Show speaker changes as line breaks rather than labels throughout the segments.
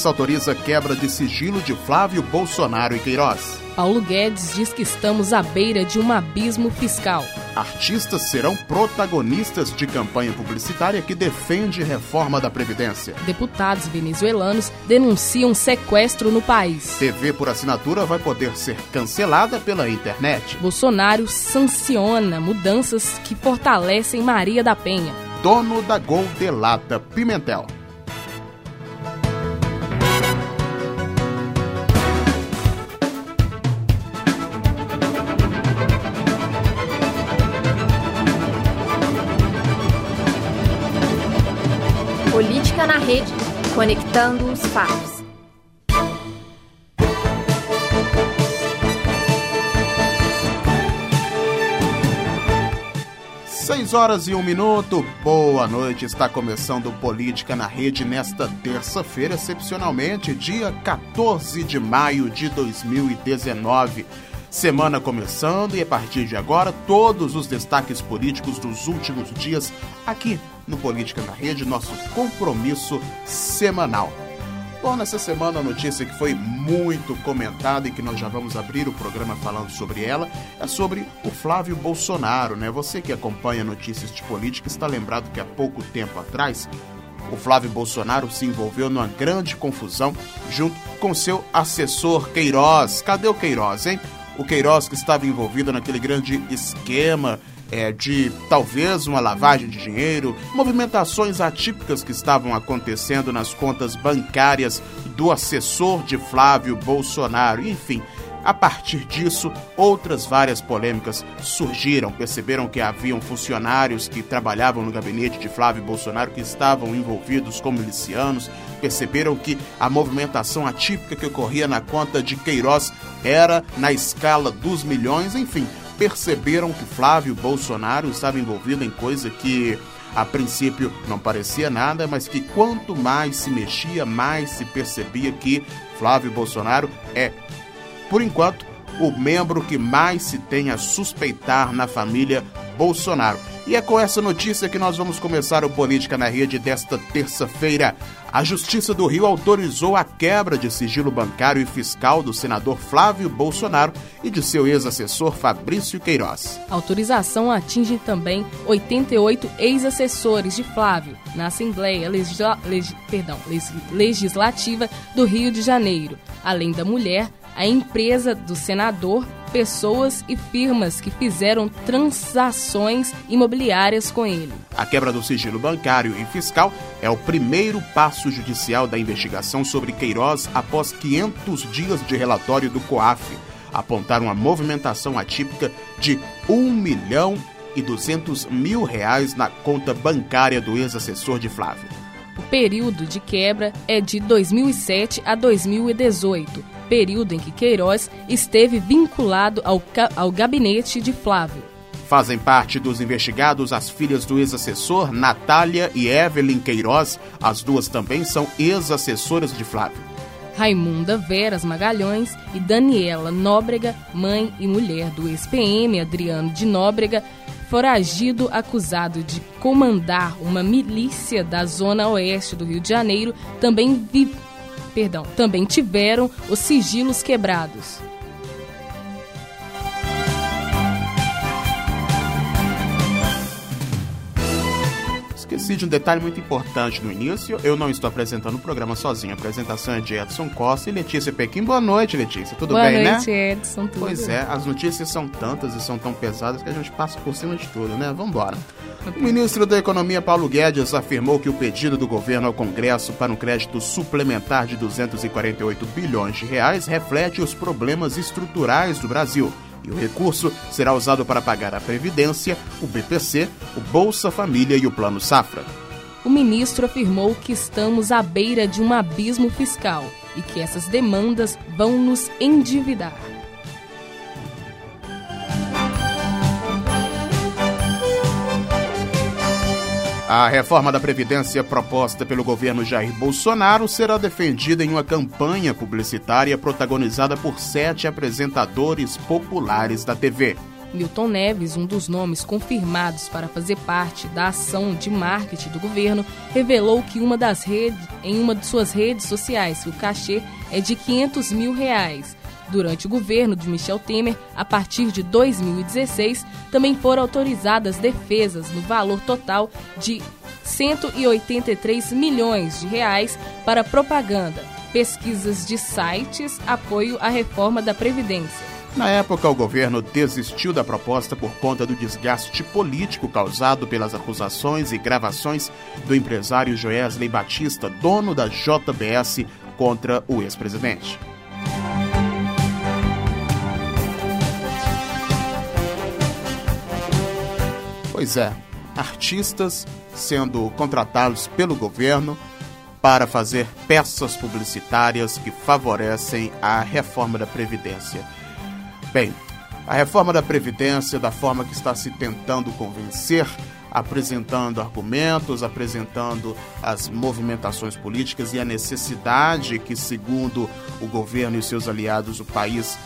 Justiça autoriza quebra de sigilo de Flávio Bolsonaro e Queiroz.
Paulo Guedes diz que estamos à beira de um abismo fiscal.
Artistas serão protagonistas de campanha publicitária que defende reforma da Previdência.
Deputados venezuelanos denunciam sequestro no país.
TV por assinatura vai poder ser cancelada pela internet.
Bolsonaro sanciona mudanças que fortalecem Maria da Penha.
Dono da Gol delata Pimentel.
Rede, conectando os fatos.
Seis horas e um minuto, boa noite. Está começando Política na Rede nesta terça-feira, excepcionalmente, dia 14 de maio de 2019. Semana começando e a partir de agora, todos os destaques políticos dos últimos dias aqui no Política na Rede, nosso compromisso semanal. Bom, nessa semana a notícia que foi muito comentada e que nós já vamos abrir o programa falando sobre ela é sobre o Flávio Bolsonaro, né? Você que acompanha notícias de política está lembrado que há pouco tempo atrás o Flávio Bolsonaro se envolveu numa grande confusão junto com seu assessor Queiroz. Cadê o Queiroz, hein? O Queiroz que estava envolvido naquele grande esquema é, de talvez uma lavagem de dinheiro, movimentações atípicas que estavam acontecendo nas contas bancárias do assessor de Flávio Bolsonaro, enfim. A partir disso, outras várias polêmicas surgiram. Perceberam que haviam funcionários que trabalhavam no gabinete de Flávio Bolsonaro que estavam envolvidos como milicianos. Perceberam que a movimentação atípica que ocorria na conta de Queiroz era na escala dos milhões. Enfim, perceberam que Flávio Bolsonaro estava envolvido em coisa que a princípio não parecia nada, mas que quanto mais se mexia, mais se percebia que Flávio Bolsonaro é, por enquanto, o membro que mais se tem a suspeitar na família Bolsonaro. E é com essa notícia que nós vamos começar o Política na Rede desta terça-feira. A Justiça do Rio autorizou a quebra de sigilo bancário e fiscal do senador Flávio Bolsonaro e de seu ex-assessor Fabrício Queiroz.
A autorização atinge também 88 ex-assessores de Flávio na Assembleia Legisla... Leg... Perdão, Legislativa do Rio de Janeiro, além da mulher a empresa do senador, pessoas e firmas que fizeram transações imobiliárias com ele.
A quebra do sigilo bancário e fiscal é o primeiro passo judicial da investigação sobre Queiroz após 500 dias de relatório do COAF. Apontaram uma movimentação atípica de 1 milhão e 200 mil reais na conta bancária do ex-assessor de Flávio.
O período de quebra é de 2007 a 2018, período em que Queiroz esteve vinculado ao, ao gabinete de Flávio.
Fazem parte dos investigados as filhas do ex-assessor Natália e Evelyn Queiroz. As duas também são ex-assessoras de Flávio.
Raimunda Veras Magalhães e Daniela Nóbrega, mãe e mulher do ex-PM Adriano de Nóbrega, foragido acusado de comandar uma milícia da zona oeste do Rio de Janeiro, também, vi... Perdão, também tiveram os sigilos quebrados.
Esqueci de um detalhe muito importante no início. Eu não estou apresentando o programa sozinho. A apresentação é de Edson Costa e Letícia Pequim. Boa noite, Letícia. Tudo
Boa
bem,
noite,
né?
Edson. Tudo
Pois é, as notícias são tantas e são tão pesadas que a gente passa por cima de tudo, né? Vamos embora. O ministro da Economia, Paulo Guedes, afirmou que o pedido do governo ao Congresso para um crédito suplementar de 248 bilhões de reais reflete os problemas estruturais do Brasil e o recurso será usado para pagar a Previdência, o BPC, o Bolsa Família e o Plano Safra.
o ministro afirmou que estamos à beira de um abismo fiscal e que essas demandas vão nos endividar.
A reforma da Previdência proposta pelo governo Jair Bolsonaro será defendida em uma campanha publicitária protagonizada por sete apresentadores populares da TV.
Milton Neves, um dos nomes confirmados para fazer parte da ação de marketing do governo, revelou que uma das redes, em uma de suas redes sociais o cachê é de 500 mil reais. Durante o governo de Michel Temer, a partir de 2016, também foram autorizadas defesas no valor total de 183 milhões de reais para propaganda, pesquisas de sites, apoio à reforma da Previdência.
Na época, o governo desistiu da proposta por conta do desgaste político causado pelas acusações e gravações do empresário Joesley Batista, dono da JBS, contra o ex-presidente. Pois é, artistas sendo contratados pelo governo para fazer peças publicitárias que favorecem a reforma da Previdência. Bem, a reforma da Previdência, da forma que está se tentando convencer, apresentando argumentos, apresentando as movimentações políticas e a necessidade que, segundo o governo e seus aliados, o país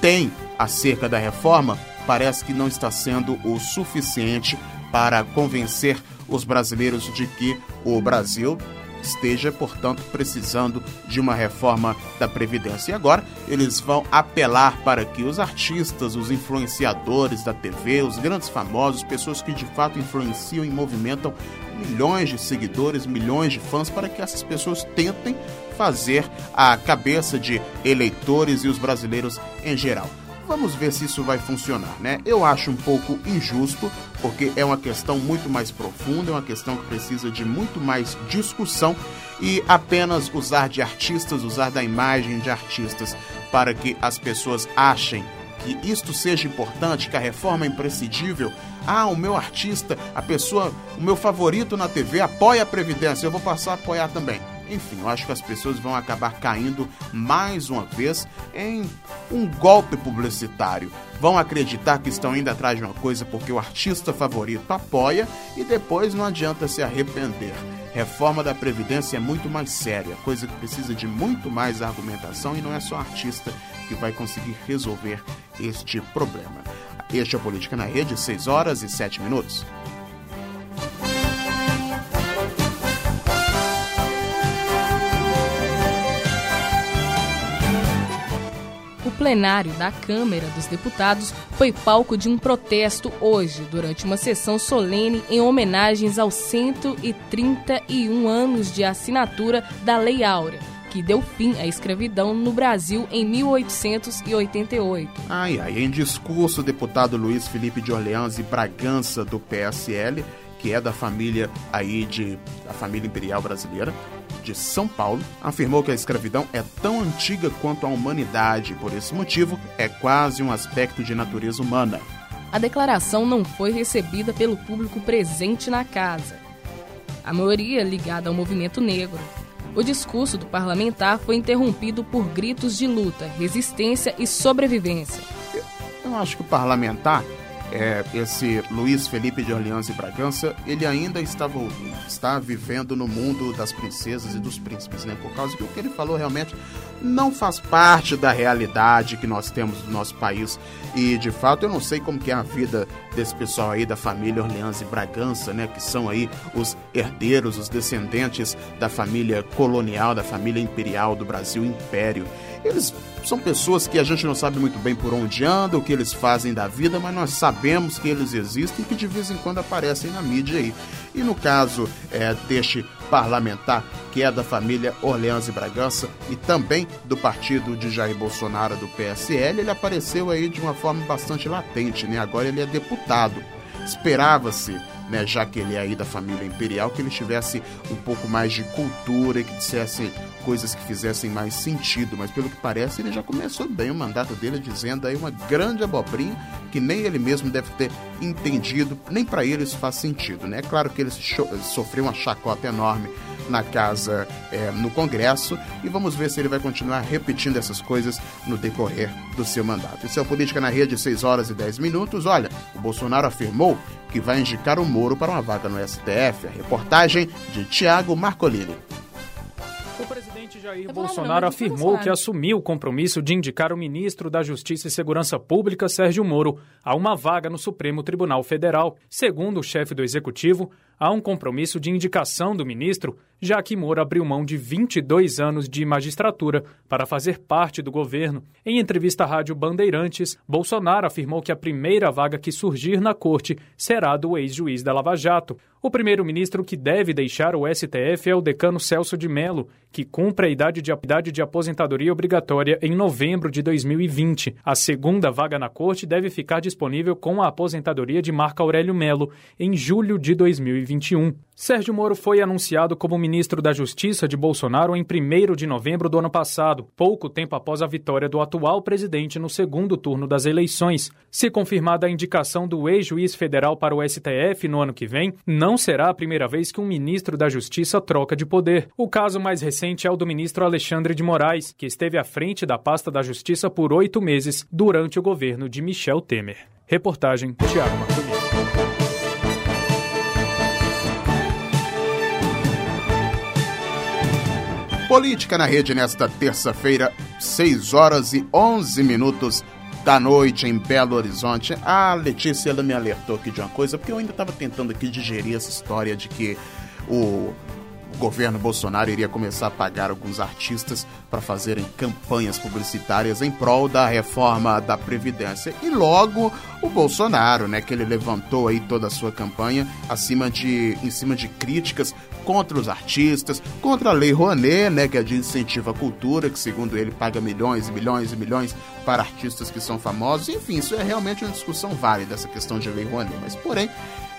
tem acerca da reforma, parece que não está sendo o suficiente para convencer os brasileiros de que o Brasil esteja, portanto, precisando de uma reforma da Previdência. E agora eles vão apelar para que os artistas, os influenciadores da TV, os grandes famosos, pessoas que de fato influenciam e movimentam milhões de seguidores, milhões de fãs, para que essas pessoas tentem fazer a cabeça de eleitores e os brasileiros em geral. Vamos ver se isso vai funcionar, né? Eu acho um pouco injusto, porque é uma questão muito mais profunda, é uma questão que precisa de muito mais discussão e apenas usar de artistas, usar da imagem de artistas para que as pessoas achem que isto seja importante, que a reforma é imprescindível. Ah, o meu artista, a pessoa, o meu favorito na TV apoia a Previdência, eu vou passar a apoiar também. Enfim, eu acho que as pessoas vão acabar caindo mais uma vez em um golpe publicitário. Vão acreditar que estão indo atrás de uma coisa porque o artista favorito apoia e depois não adianta se arrepender. Reforma da Previdência é muito mais séria, coisa que precisa de muito mais argumentação e não é só artista que vai conseguir resolver este problema. Este é o Política na Rede, 6 horas e 7 minutos.
Plenário da Câmara dos Deputados foi palco de um protesto hoje, durante uma sessão solene em homenagens aos 131 anos de assinatura da Lei Áurea, que deu fim à escravidão no Brasil em 1888.
Ai, ai, em discurso, o deputado Luiz Felipe de Orleans e Bragança, do PSL, que é da família aí de da família imperial brasileira, de São Paulo, afirmou que a escravidão é tão antiga quanto a humanidade e, por esse motivo, é quase um aspecto de natureza humana.
A declaração não foi recebida pelo público presente na casa, a maioria ligada ao movimento negro. O discurso do parlamentar foi interrompido por gritos de luta, resistência e sobrevivência.
Eu acho que o parlamentar é, esse Luiz Felipe de Orleans e Bragança, ele ainda estava, está vivendo no mundo das princesas e dos príncipes, né? Por causa que o que ele falou realmente não faz parte da realidade que nós temos no nosso país. E de fato eu não sei como que é a vida desse pessoal aí da família Orleans e Bragança, né? Que são aí os herdeiros, os descendentes da família colonial, da família imperial do Brasil Império. Eles são pessoas que a gente não sabe muito bem por onde andam, o que eles fazem da vida, mas nós sabemos que eles existem e que de vez em quando aparecem na mídia aí. E no caso é, deste parlamentar, que é da família Orleans e Bragança e também do partido de Jair Bolsonaro, do PSL, ele apareceu aí de uma forma bastante latente, né? Agora ele é deputado. Esperava-se né, já que ele é aí da família imperial, que ele tivesse um pouco mais de cultura que dissesse coisas que fizessem mais sentido, mas pelo que parece ele já começou bem o mandato dele dizendo aí uma grande abobrinha que nem ele mesmo deve ter entendido, nem para ele isso faz sentido, né? É claro que ele sofreu uma chacota enorme na casa, é, no Congresso, e vamos ver se ele vai continuar repetindo essas coisas no decorrer do seu mandato. Isso é o Política na Rede, 6 horas e 10 minutos. Olha, o Bolsonaro afirmou que vai indicar o Moro para uma vaga no STF. A reportagem de Tiago Marcolini.
O presidente Jair Bolsonaro afirmou que assumiu o compromisso de indicar o ministro da Justiça e Segurança Pública, Sérgio Moro, a uma vaga no Supremo Tribunal Federal. Segundo o chefe do executivo, há um compromisso de indicação do ministro, já que Moro abriu mão de 22 anos de magistratura para fazer parte do governo. Em entrevista à Rádio Bandeirantes, Bolsonaro afirmou que a primeira vaga que surgir na corte será do ex-juiz da Lava Jato. O primeiro-ministro que deve deixar o STF é o decano Celso de Mello, que cumpre a idade de, idade de aposentadoria obrigatória em novembro de 2020. A segunda vaga na corte deve ficar disponível com a aposentadoria de Marco Aurélio Melo em julho de 2020. 2021. Sérgio Moro foi anunciado como ministro da Justiça de Bolsonaro em 1 de novembro do ano passado, pouco tempo após a vitória do atual presidente no segundo turno das eleições. Se confirmada a indicação do ex-juiz federal para o STF no ano que vem, não será a primeira vez que um ministro da Justiça troca de poder. O caso mais recente é o do ministro Alexandre de Moraes, que esteve à frente da pasta da Justiça por oito meses durante o governo de Michel Temer. Reportagem Tiago Marcolini.
Política na Rede nesta terça-feira, 6 horas e 11 minutos da noite em Belo Horizonte. A Letícia ela me alertou aqui de uma coisa, porque eu ainda estava tentando aqui digerir essa história de que o governo Bolsonaro iria começar a pagar alguns artistas para fazerem campanhas publicitárias em prol da reforma da Previdência. E logo o Bolsonaro, né, que ele levantou aí toda a sua campanha acima de, em cima de críticas contra os artistas, contra a Lei Rouanet, né, que é de incentivo à cultura, que segundo ele paga milhões e milhões e milhões para artistas que são famosos. Enfim, isso é realmente uma discussão válida, essa questão de Lei Rouanet. Mas, porém,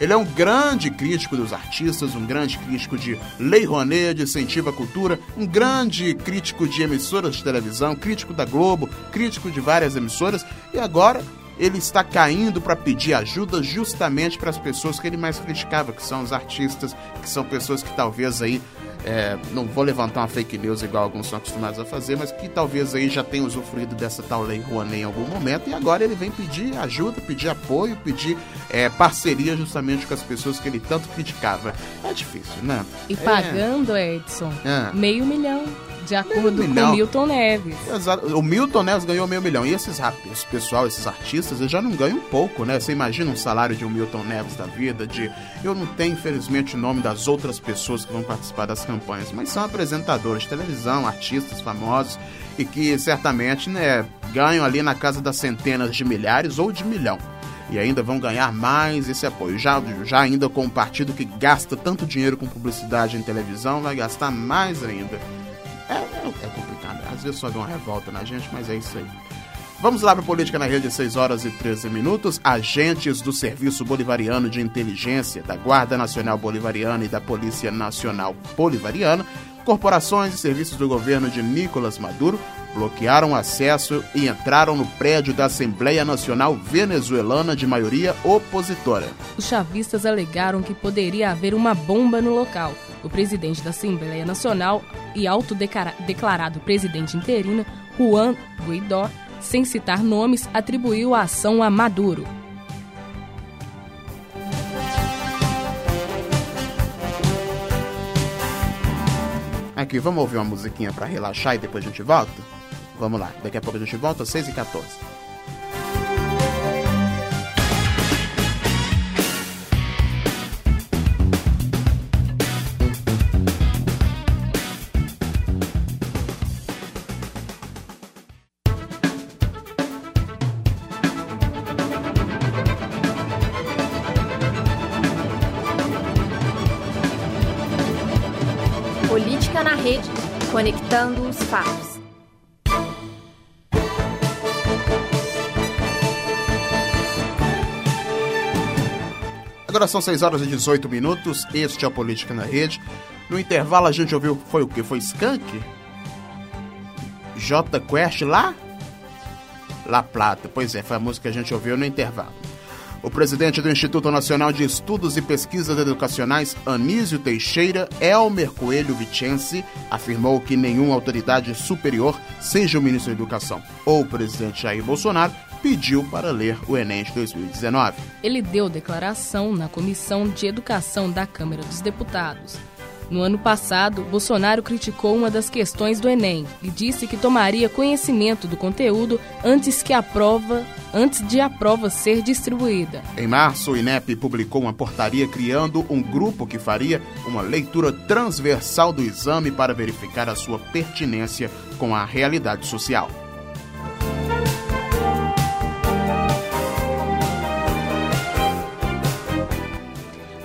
ele é um grande crítico dos artistas, um grande crítico de Lei Rouanet, de incentivo à cultura, um grande crítico de emissoras de televisão, crítico da Globo, crítico de várias emissoras, e agora ele está caindo para pedir ajuda justamente para as pessoas que ele mais criticava, que são os artistas, que são pessoas que talvez aí é, não vou levantar uma fake news igual alguns são acostumados a fazer, mas que talvez aí já tenham usufruído dessa tal lei Rouanet em algum momento e agora ele vem pedir ajuda, pedir apoio, pedir é, parceria justamente com as pessoas que ele tanto criticava. É difícil, né?
E pagando, é... Edson, meio milhão de acordo com o Milton Neves.
Exato. O Milton Neves ganhou meio milhão. E esses esse pessoal, esses artistas, eles já não ganham pouco, né? Você imagina um salário de um Milton Neves da vida, de. Eu não tenho, infelizmente, o nome das outras pessoas que vão participar das campanhas, mas são apresentadores de televisão, artistas famosos e que certamente, né, ganham ali na casa das centenas de milhares ou de milhão e ainda vão ganhar mais esse apoio. Já, já ainda com um partido que gasta tanto dinheiro com publicidade em televisão, vai gastar mais ainda. É, é, complicado. Às vezes dá uma revolta na gente, mas é isso aí. Vamos lá para Política na Rede, 6 horas e 13 minutos. Agentes do Serviço Bolivariano de Inteligência, da Guarda Nacional Bolivariana e da Polícia Nacional Bolivariana, corporações e serviços do governo de Nicolás Maduro bloquearam acesso e entraram no prédio da Assembleia Nacional Venezuelana de maioria opositora.
Os chavistas alegaram que poderia haver uma bomba no local. O presidente da Assembleia Nacional e autodeclarado presidente interino, Juan Guaidó, sem citar nomes, atribuiu a ação a Maduro.
Aqui, vamos ouvir uma musiquinha para relaxar e depois a gente volta? Vamos lá, daqui a pouco a gente volta, 6 e 14.
Política na rede, conectando os fatos.
Agora são 6 horas e 18 minutos. Este é o Política na Rede. No intervalo a gente ouviu. Foi o que? Foi Skank? J Quest lá? La Plata. Pois é, foi a música que a gente ouviu no intervalo. O presidente do Instituto Nacional de Estudos e Pesquisas Educacionais, Anísio Teixeira, Elmer Coelho Vicense, afirmou que nenhuma autoridade superior, seja o ministro da Educação ou o presidente Jair Bolsonaro, pediu para ler o Enem de 2019.
Ele deu declaração na Comissão de Educação da Câmara dos Deputados. No ano passado, Bolsonaro criticou uma das questões do Enem e disse que tomaria conhecimento do conteúdo antes que a prova, antes de a prova ser distribuída.
Em março, o INEP publicou uma portaria criando um grupo que faria uma leitura transversal do exame para verificar a sua pertinência com a realidade social.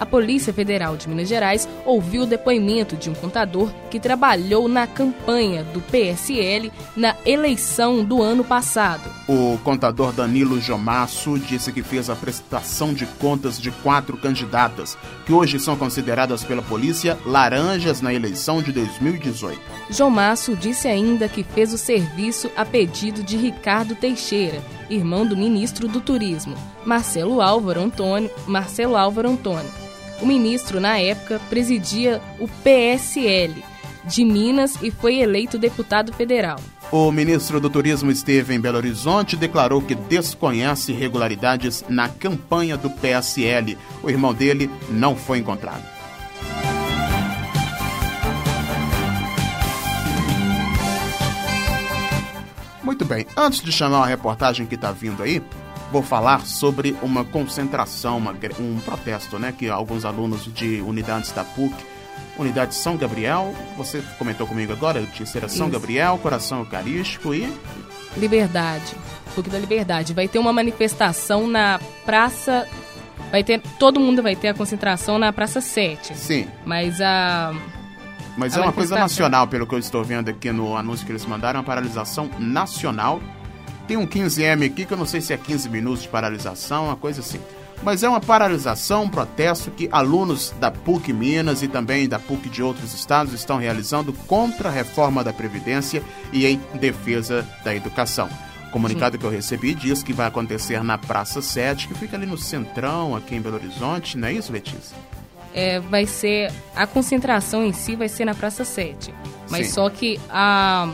Polícia Federal de Minas Gerais ouviu o depoimento de um contador que trabalhou na campanha do PSL na eleição do ano passado.
O contador Danilo Jomasso disse que fez a prestação de contas de quatro candidatas, que hoje são consideradas pela polícia laranjas na eleição de 2018.
Jomasso disse ainda que fez o serviço a pedido de Ricardo Teixeira, irmão do ministro do Turismo, Marcelo Álvaro Antônio, Marcelo Álvaro Antônio o ministro, na época, presidia o PSL de Minas e foi eleito deputado federal.
O ministro do Turismo esteve em Belo Horizonte e declarou que desconhece irregularidades na campanha do PSL. O irmão dele não foi encontrado. Muito bem, antes de chamar a reportagem que está vindo aí, vou falar sobre uma concentração, uma, um protesto, né, que alguns alunos de unidades da PUC, unidade São Gabriel, você comentou comigo agora, Terceira São Isso. Gabriel, Coração Eucarístico e
Liberdade, PUC da Liberdade. Vai ter uma manifestação na Praça vai ter todo mundo vai ter a concentração na Praça 7.
Sim.
Mas a
mas a é uma coisa nacional, pelo que eu estou vendo aqui no anúncio que eles mandaram, uma paralisação nacional tem um 15M aqui que eu não sei se é 15 minutos de paralisação, uma coisa assim. Mas é uma paralisação, um protesto que alunos da PUC Minas e também da PUC de outros estados estão realizando contra a reforma da Previdência e em defesa da educação. O comunicado Sim. que eu recebi diz que vai acontecer na Praça 7, que fica ali no centrão, aqui em Belo Horizonte, não é isso, Letícia?
É, vai ser. A concentração em si vai ser na Praça 7. Mas Sim. só que a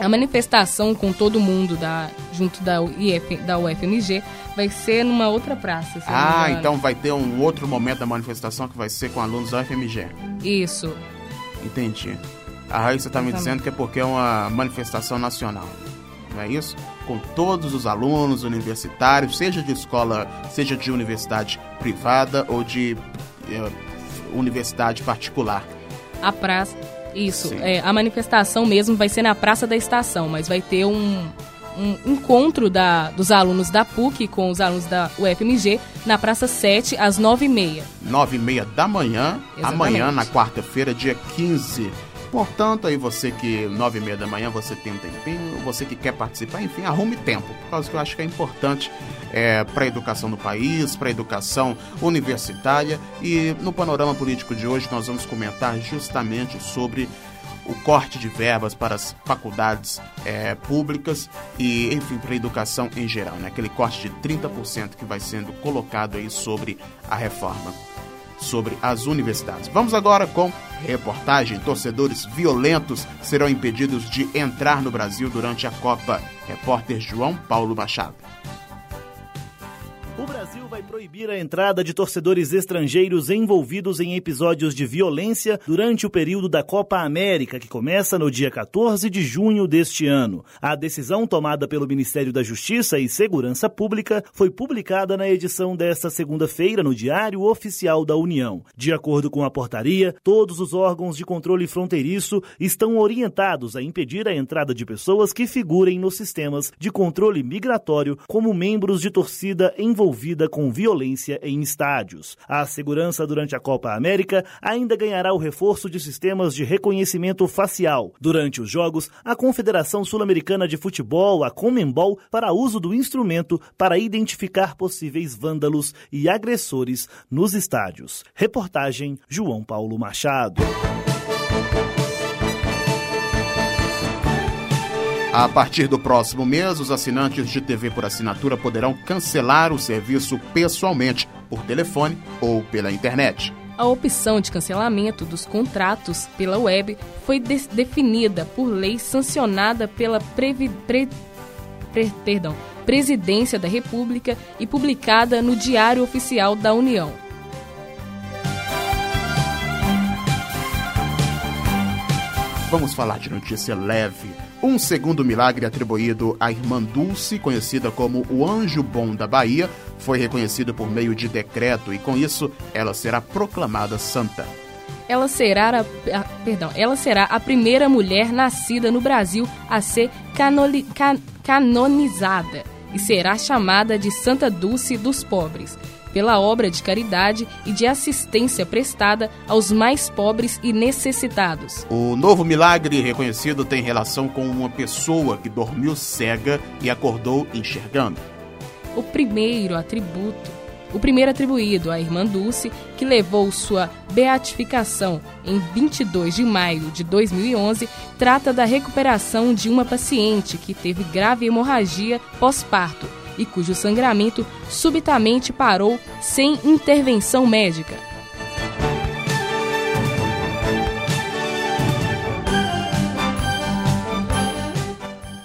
a manifestação com todo mundo da, junto da, IF, da UFMG vai ser numa outra praça.
Ah, então vai ter um outro momento da manifestação que vai ser com alunos da UFMG.
Isso.
Entendi. A Raíssa está me dizendo que é porque é uma manifestação nacional. Não é isso? Com todos os alunos universitários, seja de escola, seja de universidade privada ou de universidade particular.
A praça isso. É, a manifestação mesmo vai ser na Praça da Estação, mas vai ter um, um encontro da, dos alunos da PUC com os alunos da UFMG na Praça 7, às 9h30.
9h30 da manhã, Exatamente. amanhã, na quarta-feira, dia 15 Portanto, aí você que nove e meia da manhã você tem um tempinho, você que quer participar, enfim, arrume tempo, por causa que eu acho que é importante é, para a educação do país, para a educação universitária. E no panorama político de hoje nós vamos comentar justamente sobre o corte de verbas para as faculdades é, públicas e, enfim, para a educação em geral, né? aquele corte de 30% que vai sendo colocado aí sobre a reforma sobre as universidades. Vamos agora com reportagem: torcedores violentos serão impedidos de entrar no Brasil durante a Copa. Repórter João Paulo Machado.
O Brasil vai proibir a entrada de torcedores estrangeiros envolvidos em episódios de violência durante o período da Copa América, que começa no dia 14 de junho deste ano. A decisão tomada pelo Ministério da Justiça e Segurança Pública foi publicada na edição desta segunda-feira no Diário Oficial da União. De acordo com a portaria, todos os órgãos de controle fronteiriço estão orientados a impedir a entrada de pessoas que figurem nos sistemas de controle migratório como membros de torcida envolvida com violência em estádios. A segurança durante a Copa América ainda ganhará o reforço de sistemas de reconhecimento facial. Durante os jogos, a Confederação Sul-Americana de Futebol, a Comembol, para uso do instrumento para identificar possíveis vândalos e agressores nos estádios. Reportagem João Paulo Machado.
A partir do próximo mês, os assinantes de TV por assinatura poderão cancelar o serviço pessoalmente, por telefone ou pela internet.
A opção de cancelamento dos contratos pela web foi de definida por lei sancionada pela Previ Pre Pre perdão, Presidência da República e publicada no Diário Oficial da União.
Vamos falar de notícia leve. Um segundo milagre atribuído à irmã Dulce, conhecida como o Anjo Bom da Bahia, foi reconhecido por meio de decreto e com isso ela será proclamada santa.
Ela será a, perdão, ela será a primeira mulher nascida no Brasil a ser canoli, can, canonizada e será chamada de Santa Dulce dos Pobres pela obra de caridade e de assistência prestada aos mais pobres e necessitados.
O novo milagre reconhecido tem relação com uma pessoa que dormiu cega e acordou enxergando.
O primeiro atributo o primeiro atribuído à irmã Dulce, que levou sua beatificação em 22 de maio de 2011, trata da recuperação de uma paciente que teve grave hemorragia pós-parto e cujo sangramento subitamente parou sem intervenção médica.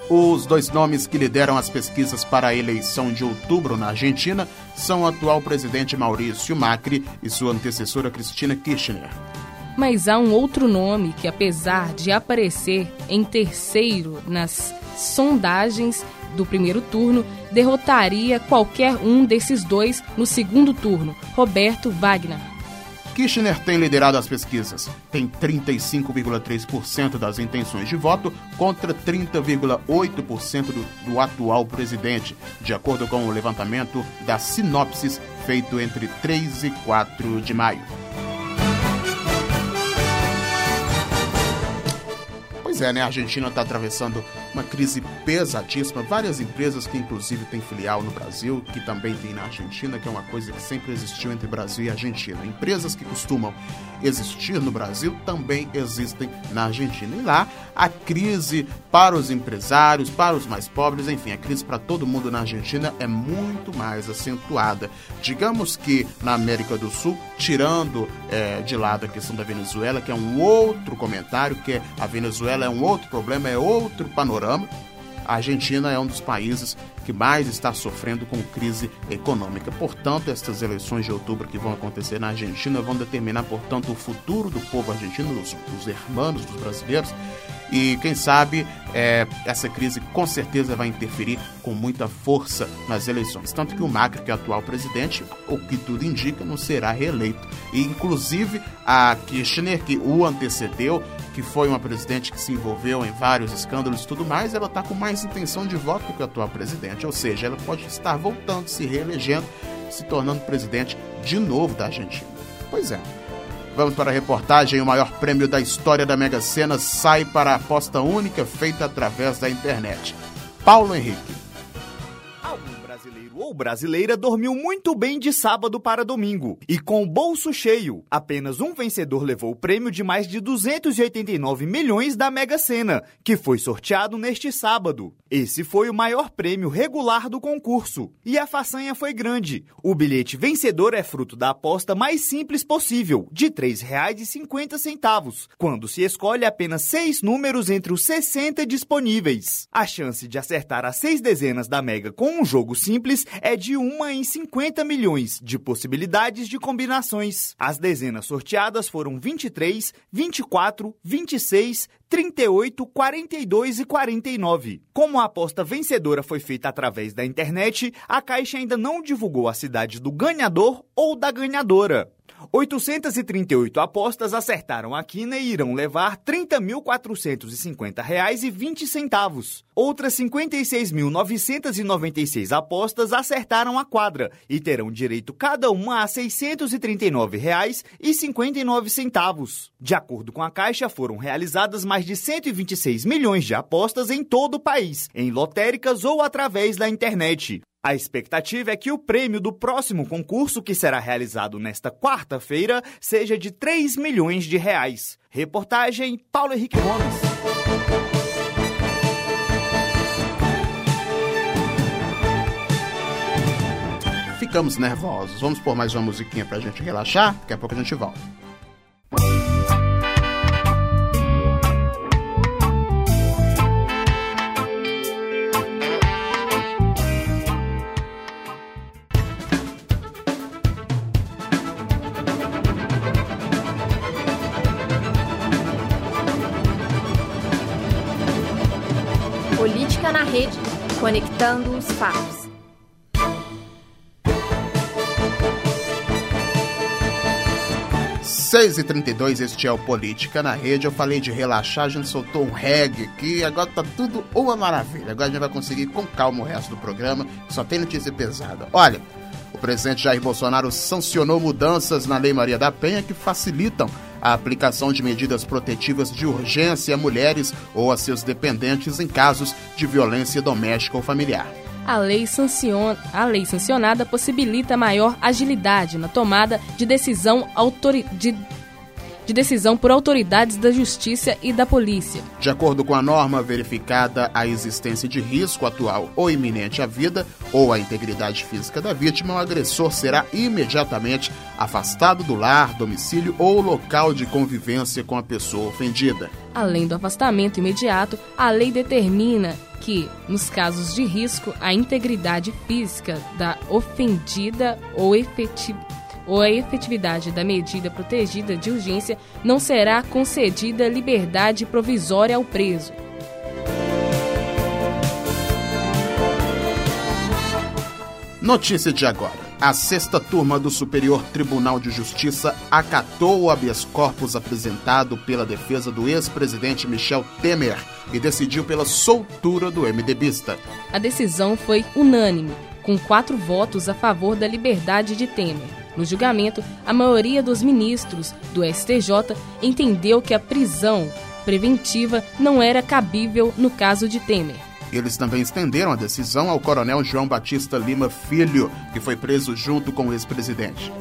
Os dois nomes que lideram as pesquisas para a eleição de outubro na Argentina são o atual presidente Maurício Macri e sua antecessora Cristina Kirchner.
Mas há um outro nome que, apesar de aparecer em terceiro nas sondagens do primeiro turno, derrotaria qualquer um desses dois no segundo turno, Roberto Wagner.
Kirchner tem liderado as pesquisas. Tem 35,3% das intenções de voto contra 30,8% do, do atual presidente, de acordo com o levantamento da Sinopsis feito entre 3 e 4 de maio. Pois é, né? A Argentina está atravessando uma crise pesadíssima. Várias empresas que, inclusive, têm filial no Brasil, que também tem na Argentina, que é uma coisa que sempre existiu entre Brasil e Argentina. Empresas que costumam existir no Brasil também existem na Argentina. E lá, a crise para os empresários, para os mais pobres, enfim, a crise para todo mundo na Argentina é muito mais acentuada. Digamos que na América do Sul, tirando é, de lado a questão da Venezuela, que é um outro comentário, que é a Venezuela é um outro problema, é outro panorama. A Argentina é um dos países que mais está sofrendo com crise econômica. Portanto, estas eleições de outubro que vão acontecer na Argentina vão determinar, portanto, o futuro do povo argentino, dos, dos hermanos, dos brasileiros. E quem sabe é, essa crise com certeza vai interferir com muita força nas eleições. Tanto que o Macri, que é o atual presidente, o que tudo indica, não será reeleito. E inclusive a Kirchner, que o antecedeu, que foi uma presidente que se envolveu em vários escândalos e tudo mais, ela está com mais intenção de voto que o atual presidente. Ou seja, ela pode estar voltando, se reelegendo, se tornando presidente de novo da Argentina. Pois é. Vamos para a reportagem. O maior prêmio da história da Mega Sena sai para a aposta única feita através da internet. Paulo Henrique
ou brasileira dormiu muito bem de sábado para domingo. E com o bolso cheio, apenas um vencedor levou o prêmio de mais de 289 milhões da Mega Sena, que foi sorteado neste sábado. Esse foi o maior prêmio regular do concurso. E a façanha foi grande. O bilhete vencedor é fruto da aposta mais simples possível, de R$ 3,50, quando se escolhe apenas seis números entre os 60 disponíveis. A chance de acertar as seis dezenas da Mega com um jogo simples é de uma em 50 milhões de possibilidades de combinações. As dezenas sorteadas foram 23, 24, 26, 38, 42 e 49. Como a aposta vencedora foi feita através da internet, a Caixa ainda não divulgou a cidade do ganhador ou da ganhadora. 838 apostas acertaram a quina e irão levar R$ 30.450,20. Outras 56.996 apostas acertaram a quadra e terão direito cada uma a R$ 639,59. De acordo com a Caixa, foram realizadas mais de 126 milhões de apostas em todo o país, em lotéricas ou através da internet. A expectativa é que o prêmio do próximo concurso, que será realizado nesta quarta-feira, seja de 3 milhões de reais. Reportagem Paulo Henrique Gomes.
Ficamos nervosos. Vamos pôr mais uma musiquinha pra gente relaxar? Daqui a pouco a gente volta.
Rede, conectando os fatos.
Seis e trinta este é o Política na Rede. Eu falei de relaxar, a gente soltou um reggae aqui, agora tá tudo uma maravilha. Agora a gente vai conseguir com calma o resto do programa, só tem notícia pesada. Olha, o presidente Jair Bolsonaro sancionou mudanças na Lei Maria da Penha que facilitam a aplicação de medidas protetivas de urgência a mulheres ou a seus dependentes em casos de violência doméstica ou familiar.
A lei, sanciona, a lei sancionada possibilita maior agilidade na tomada de decisão autori, de de decisão por autoridades da Justiça e da Polícia.
De acordo com a norma, verificada a existência de risco atual ou iminente à vida ou à integridade física da vítima, o agressor será imediatamente afastado do lar, domicílio ou local de convivência com a pessoa ofendida.
Além do afastamento imediato, a lei determina que, nos casos de risco, a integridade física da ofendida ou efetiva ou a efetividade da medida protegida de urgência, não será concedida liberdade provisória ao preso.
Notícia de agora. A sexta turma do Superior Tribunal de Justiça acatou o habeas corpus apresentado pela defesa do ex-presidente Michel Temer e decidiu pela soltura do MDBista.
A decisão foi unânime, com quatro votos a favor da liberdade de Temer. No julgamento, a maioria dos ministros do STJ entendeu que a prisão preventiva não era cabível no caso de Temer.
Eles também estenderam a decisão ao coronel João Batista Lima Filho, que foi preso junto com o ex-presidente.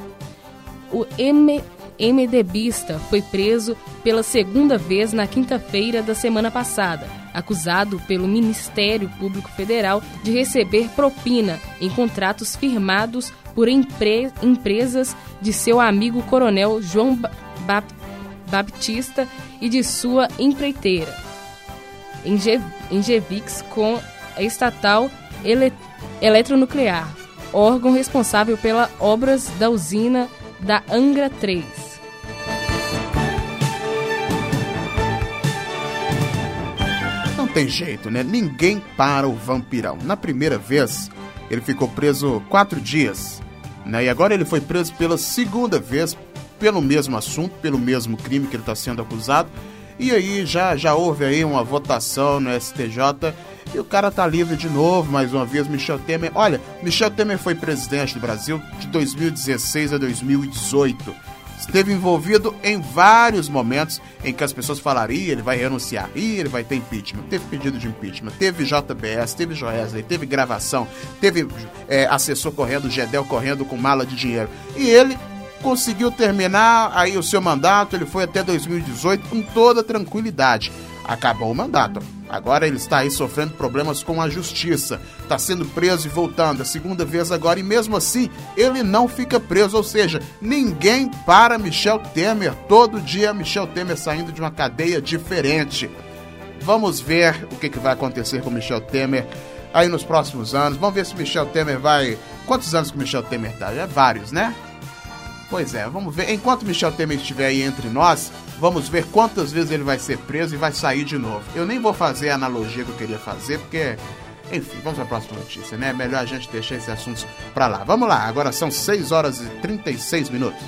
O M MDBista foi preso pela segunda vez na quinta-feira da semana passada, acusado pelo Ministério Público Federal de receber propina em contratos firmados por empre empresas de seu amigo coronel João ba Baptista e de sua empreiteira, Engevix, com a estatal ele eletronuclear, órgão responsável pelas obras da usina da Angra 3.
Não tem jeito, né? Ninguém para o vampirão. Na primeira vez, ele ficou preso quatro dias né? E agora ele foi preso pela segunda vez pelo mesmo assunto, pelo mesmo crime que ele está sendo acusado. E aí já, já houve aí uma votação no STJ e o cara tá livre de novo, mais uma vez, Michel Temer. Olha, Michel Temer foi presidente do Brasil de 2016 a 2018 esteve envolvido em vários momentos em que as pessoas falaram, Ih, ele vai renunciar, Ih, ele vai ter impeachment, teve pedido de impeachment, teve JBS, teve Joesley, teve gravação, teve é, assessor correndo, Gedel correndo com mala de dinheiro. E ele conseguiu terminar aí o seu mandato, ele foi até 2018 com toda tranquilidade. Acabou o mandato. Agora ele está aí sofrendo problemas com a justiça. Está sendo preso e voltando a segunda vez agora, e mesmo assim ele não fica preso. Ou seja, ninguém para Michel Temer. Todo dia Michel Temer saindo de uma cadeia diferente. Vamos ver o que, que vai acontecer com Michel Temer aí nos próximos anos. Vamos ver se Michel Temer vai. Quantos anos que Michel Temer está? É vários, né? Pois é, vamos ver. Enquanto Michel Temer estiver aí entre nós, Vamos ver quantas vezes ele vai ser preso e vai sair de novo. Eu nem vou fazer a analogia que eu queria fazer, porque enfim, vamos para a próxima notícia, né? Melhor a gente deixar esses assuntos para lá. Vamos lá, agora são 6 horas e 36 minutos.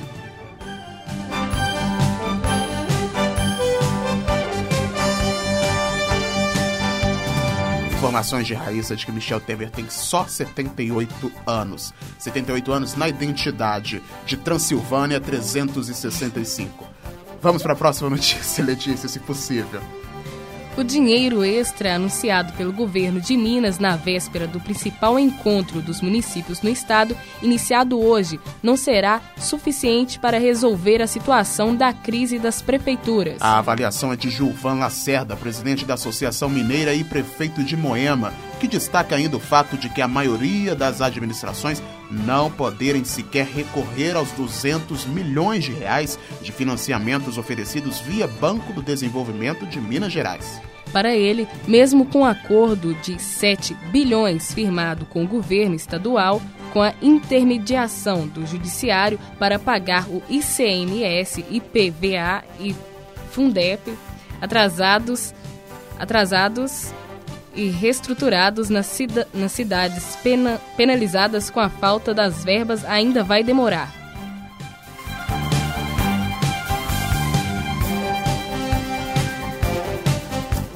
Informações de Raíssa de que Michel Temer tem só 78 anos. 78 anos na identidade de Transilvânia 365. Vamos para a próxima notícia, Letícia, se possível.
O dinheiro extra anunciado pelo governo de Minas na véspera do principal encontro dos municípios no estado, iniciado hoje, não será suficiente para resolver a situação da crise das prefeituras.
A avaliação é de Gilvan Lacerda, presidente da Associação Mineira e prefeito de Moema, que destaca ainda o fato de que a maioria das administrações não poderem sequer recorrer aos 200 milhões de reais de financiamentos oferecidos via Banco do Desenvolvimento de Minas Gerais.
Para ele, mesmo com o acordo de 7 bilhões firmado com o governo estadual, com a intermediação do judiciário para pagar o ICMS, IPVA e Fundep, atrasados, atrasados e reestruturados nas, cida nas cidades pena penalizadas com a falta das verbas ainda vai demorar.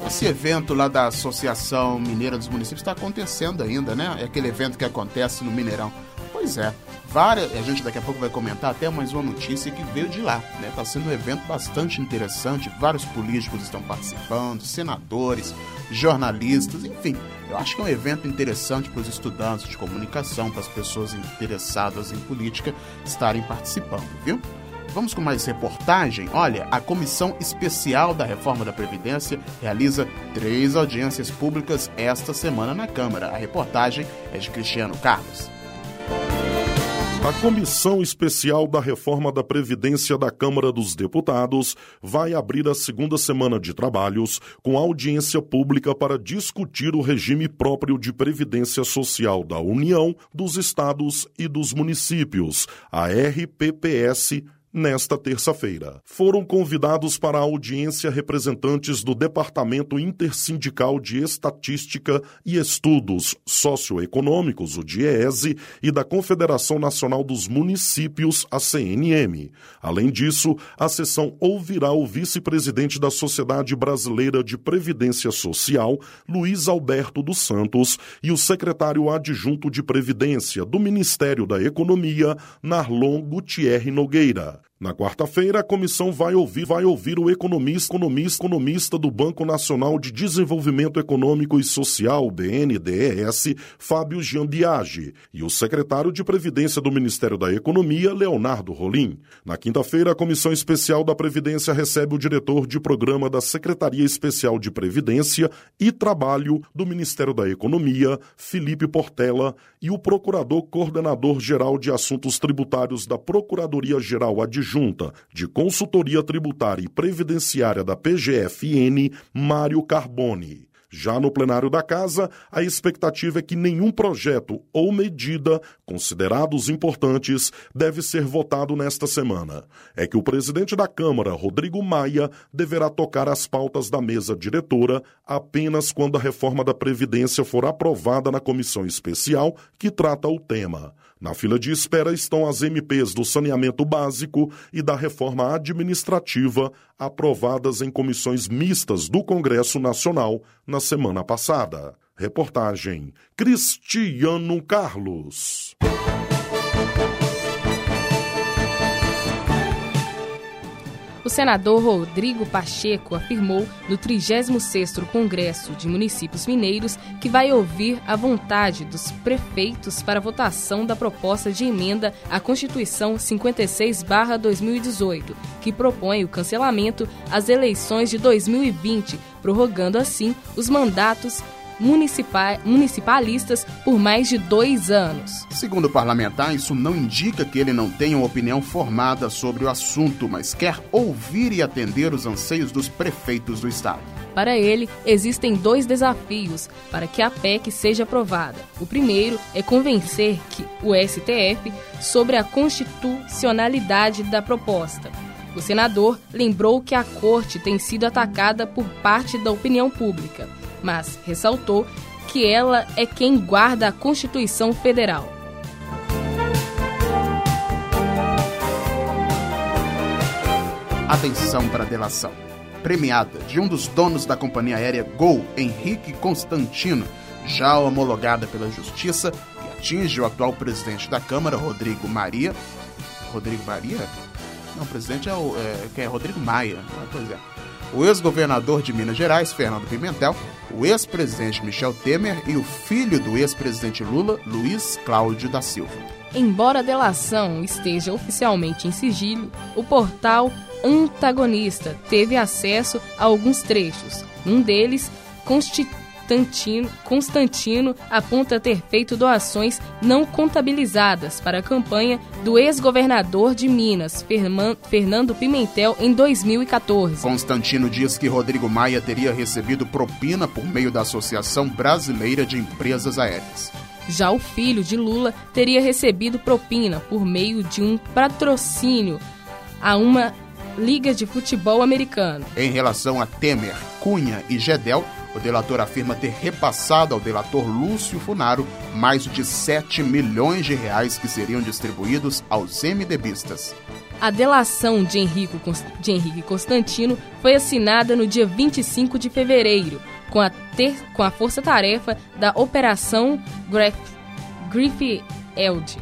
Esse evento lá da Associação Mineira dos Municípios está acontecendo ainda, né? É aquele evento que acontece no Mineirão. Pois é, várias, a gente daqui a pouco vai comentar até mais uma notícia que veio de lá, né? Está sendo um evento bastante interessante, vários políticos estão participando, senadores, jornalistas, enfim. Eu acho que é um evento interessante para os estudantes de comunicação, para as pessoas interessadas em política estarem participando, viu? Vamos com mais reportagem? Olha, a Comissão Especial da Reforma da Previdência realiza três audiências públicas esta semana na Câmara. A reportagem é de Cristiano Carlos.
A Comissão Especial da Reforma da Previdência da Câmara dos Deputados vai abrir a segunda semana de trabalhos com audiência pública para discutir o regime próprio de previdência social da União, dos estados e dos municípios, a RPPS nesta terça-feira. Foram convidados para a audiência representantes do Departamento Intersindical de Estatística e Estudos Socioeconômicos, o DIEESE, e da Confederação Nacional dos Municípios, a CNM. Além disso, a sessão ouvirá o vice-presidente da Sociedade Brasileira de Previdência Social, Luiz Alberto dos Santos, e o secretário adjunto de Previdência do Ministério da Economia, Narlon Gutierre Nogueira. Na quarta-feira, a comissão vai ouvir, vai ouvir o economista, economista, economista do Banco Nacional de Desenvolvimento Econômico e Social, BNDES, Fábio Giambiage, e o secretário de Previdência do Ministério da Economia, Leonardo Rolim. Na quinta-feira, a Comissão Especial da Previdência recebe o diretor de programa da Secretaria Especial de Previdência e Trabalho do Ministério da Economia, Felipe Portela, e o procurador coordenador geral de assuntos tributários da Procuradoria-Geral Adjunta Junta de Consultoria Tributária e Previdenciária da PGFN, Mário Carboni. Já no plenário da Casa, a expectativa é que nenhum projeto ou medida considerados importantes deve ser votado nesta semana. É que o presidente da Câmara, Rodrigo Maia, deverá tocar as pautas da mesa diretora apenas quando a reforma da Previdência for aprovada na comissão especial que trata o tema. Na fila de espera estão as MPs do saneamento básico e da reforma administrativa aprovadas em comissões mistas do Congresso Nacional na semana passada. Reportagem Cristiano Carlos.
O senador Rodrigo Pacheco afirmou no 36º Congresso de Municípios Mineiros que vai ouvir a vontade dos prefeitos para votação da proposta de emenda à Constituição 56/2018, que propõe o cancelamento às eleições de 2020, prorrogando assim os mandatos municipalistas por mais de dois anos.
Segundo o parlamentar, isso não indica que ele não tenha uma opinião formada sobre o assunto, mas quer ouvir e atender os anseios dos prefeitos do estado.
Para ele, existem dois desafios para que a PEC seja aprovada. O primeiro é convencer que o STF sobre a constitucionalidade da proposta. O senador lembrou que a corte tem sido atacada por parte da opinião pública, mas ressaltou que ela é quem guarda a Constituição Federal.
Atenção para a delação. Premiada de um dos donos da companhia aérea Gol, Henrique Constantino, já homologada pela Justiça e atinge o atual presidente da Câmara, Rodrigo Maria. Rodrigo Maria? Não, o presidente é o é, é Rodrigo Maia. Ah, pois é. O ex-governador de Minas Gerais, Fernando Pimentel, o ex-presidente Michel Temer e o filho do ex-presidente Lula, Luiz Cláudio da Silva.
Embora a delação esteja oficialmente em sigilo, o portal antagonista teve acesso a alguns trechos. Um deles, Constantino, Constantino aponta ter feito doações não contabilizadas para a campanha do ex-governador de Minas, Fernando Pimentel, em 2014.
Constantino diz que Rodrigo Maia teria recebido propina por meio da Associação Brasileira de Empresas Aéreas.
Já o filho de Lula teria recebido propina por meio de um patrocínio a uma Liga de Futebol Americano.
Em relação a Temer, Cunha e Gedel, o delator afirma ter repassado ao delator Lúcio Funaro mais de 7 milhões de reais que seriam distribuídos aos MDBistas.
A delação de Henrique, de Henrique Constantino foi assinada no dia 25 de fevereiro, com a, ter, com a força-tarefa da Operação Griff Eld.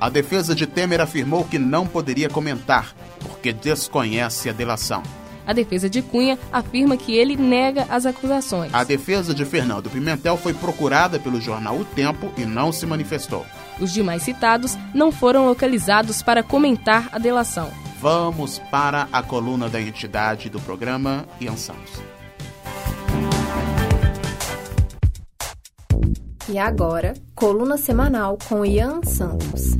A defesa de Temer afirmou que não poderia comentar, porque desconhece a delação.
A defesa de Cunha afirma que ele nega as acusações.
A defesa de Fernando Pimentel foi procurada pelo jornal O Tempo e não se manifestou.
Os demais citados não foram localizados para comentar a delação.
Vamos para a coluna da entidade do programa Ian Santos.
E agora, coluna semanal com Ian Santos.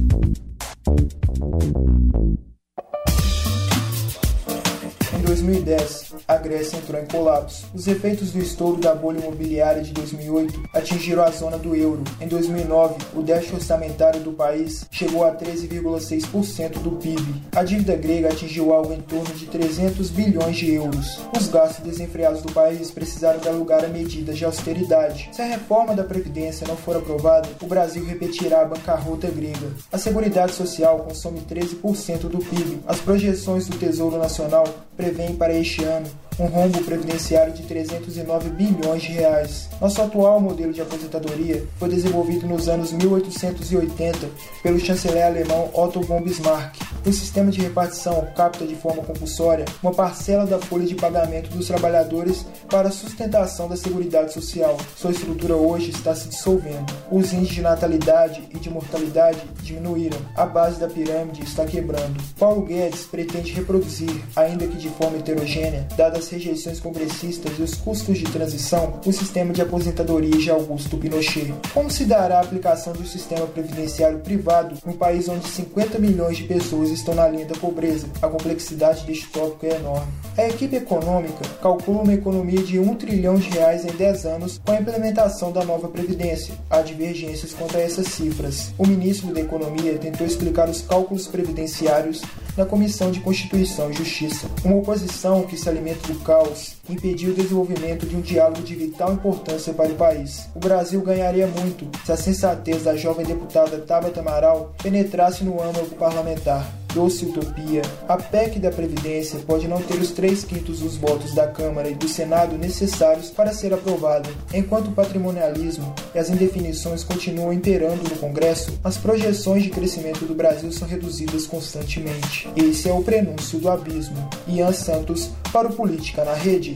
Em 2010, a Grécia entrou em colapso. Os efeitos do estouro da bolha imobiliária de 2008 atingiram a zona do euro. Em 2009, o déficit orçamentário do país chegou a 13,6% do PIB. A dívida grega atingiu algo em torno de 300 bilhões de euros. Os gastos desenfreados do país precisaram dar lugar a medidas de austeridade. Se a reforma da Previdência não for aprovada, o Brasil repetirá a bancarrota grega. A Seguridade Social consome 13% do PIB. As projeções do Tesouro Nacional prevêem para este ano um rombo previdenciário de 309 bilhões de reais. Nosso atual modelo de aposentadoria foi desenvolvido nos anos 1880 pelo chanceler alemão Otto von Bismarck. O sistema de repartição capta de forma compulsória uma parcela da folha de pagamento dos trabalhadores para a sustentação da Seguridade Social. Sua estrutura hoje está se dissolvendo. Os índices de natalidade e de mortalidade diminuíram. A base da pirâmide está quebrando. Paulo Guedes pretende reproduzir, ainda que de forma heterogênea, dadas rejeições congressistas e os custos de transição, o sistema de aposentadoria de Augusto Pinochet. Como se dará a aplicação do sistema previdenciário privado em um país onde 50 milhões de pessoas estão na linha da pobreza? A complexidade deste tópico é enorme. A equipe econômica calcula uma economia de 1 trilhão de reais em 10 anos com a implementação da nova Previdência. Há divergências quanto a essas cifras. O ministro da Economia tentou explicar os cálculos previdenciários na Comissão de Constituição e Justiça. Uma oposição que se alimenta do caos impediu o desenvolvimento de um diálogo de vital importância para o país. O Brasil ganharia muito se a sensatez da jovem deputada Tabata Amaral penetrasse no âmago parlamentar doce utopia, a PEC da Previdência pode não ter os três quintos dos votos da Câmara e do Senado necessários para ser aprovada. Enquanto o patrimonialismo e as indefinições continuam imperando no Congresso, as projeções de crescimento do Brasil são reduzidas constantemente. Esse é o prenúncio do abismo. Ian Santos, para o Política na Rede.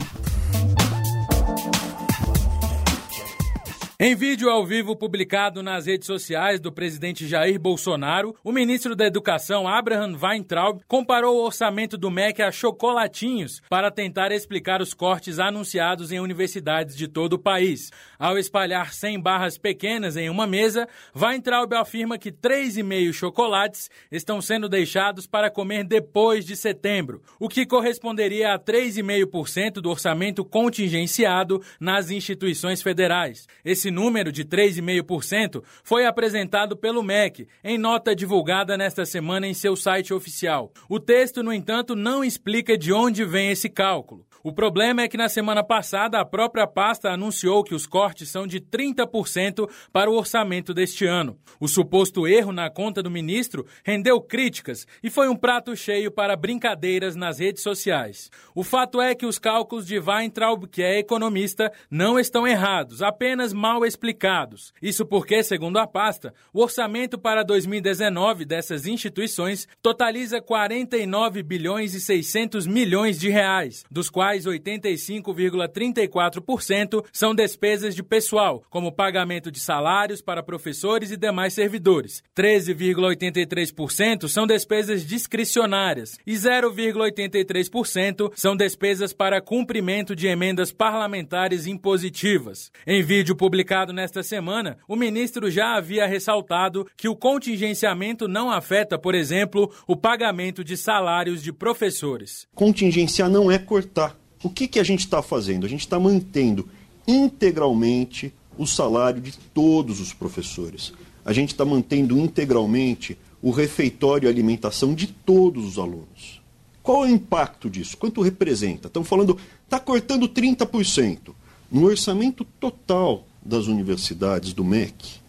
Em vídeo ao vivo publicado nas redes sociais do presidente Jair Bolsonaro, o ministro da Educação, Abraham Weintraub, comparou o orçamento do MEC a chocolatinhos para tentar explicar os cortes anunciados em universidades de todo o país. Ao espalhar 100 barras pequenas em uma mesa, Weintraub afirma que 3,5 chocolates estão sendo deixados para comer depois de setembro, o que corresponderia a 3,5% do orçamento contingenciado nas instituições federais. Esse número de 3,5% foi apresentado pelo MEC em nota divulgada nesta semana em seu site oficial. O texto, no entanto, não explica de onde vem esse cálculo. O problema é que na semana passada a própria pasta anunciou que os cortes são de 30% para o orçamento deste ano. O suposto erro na conta do ministro rendeu críticas e foi um prato cheio para brincadeiras nas redes sociais. O fato é que os cálculos de Weintraub, que é economista, não estão errados, apenas mal explicados. Isso porque, segundo a pasta, o orçamento para 2019 dessas instituições totaliza 49 bilhões e 600 milhões de reais, dos quais quais 85,34% são despesas de pessoal, como pagamento de salários para professores e demais servidores. 13,83% são despesas discricionárias e 0,83% são despesas para cumprimento de emendas parlamentares impositivas. Em vídeo publicado nesta semana, o ministro já havia ressaltado que o contingenciamento não afeta, por exemplo, o pagamento de salários de professores.
Contingenciar não é cortar o que, que a gente está fazendo? A gente está mantendo integralmente o salário de todos os professores. A gente está mantendo integralmente o refeitório e alimentação de todos os alunos. Qual é o impacto disso? Quanto representa? Estamos falando, está cortando 30%. No orçamento total das universidades do MEC,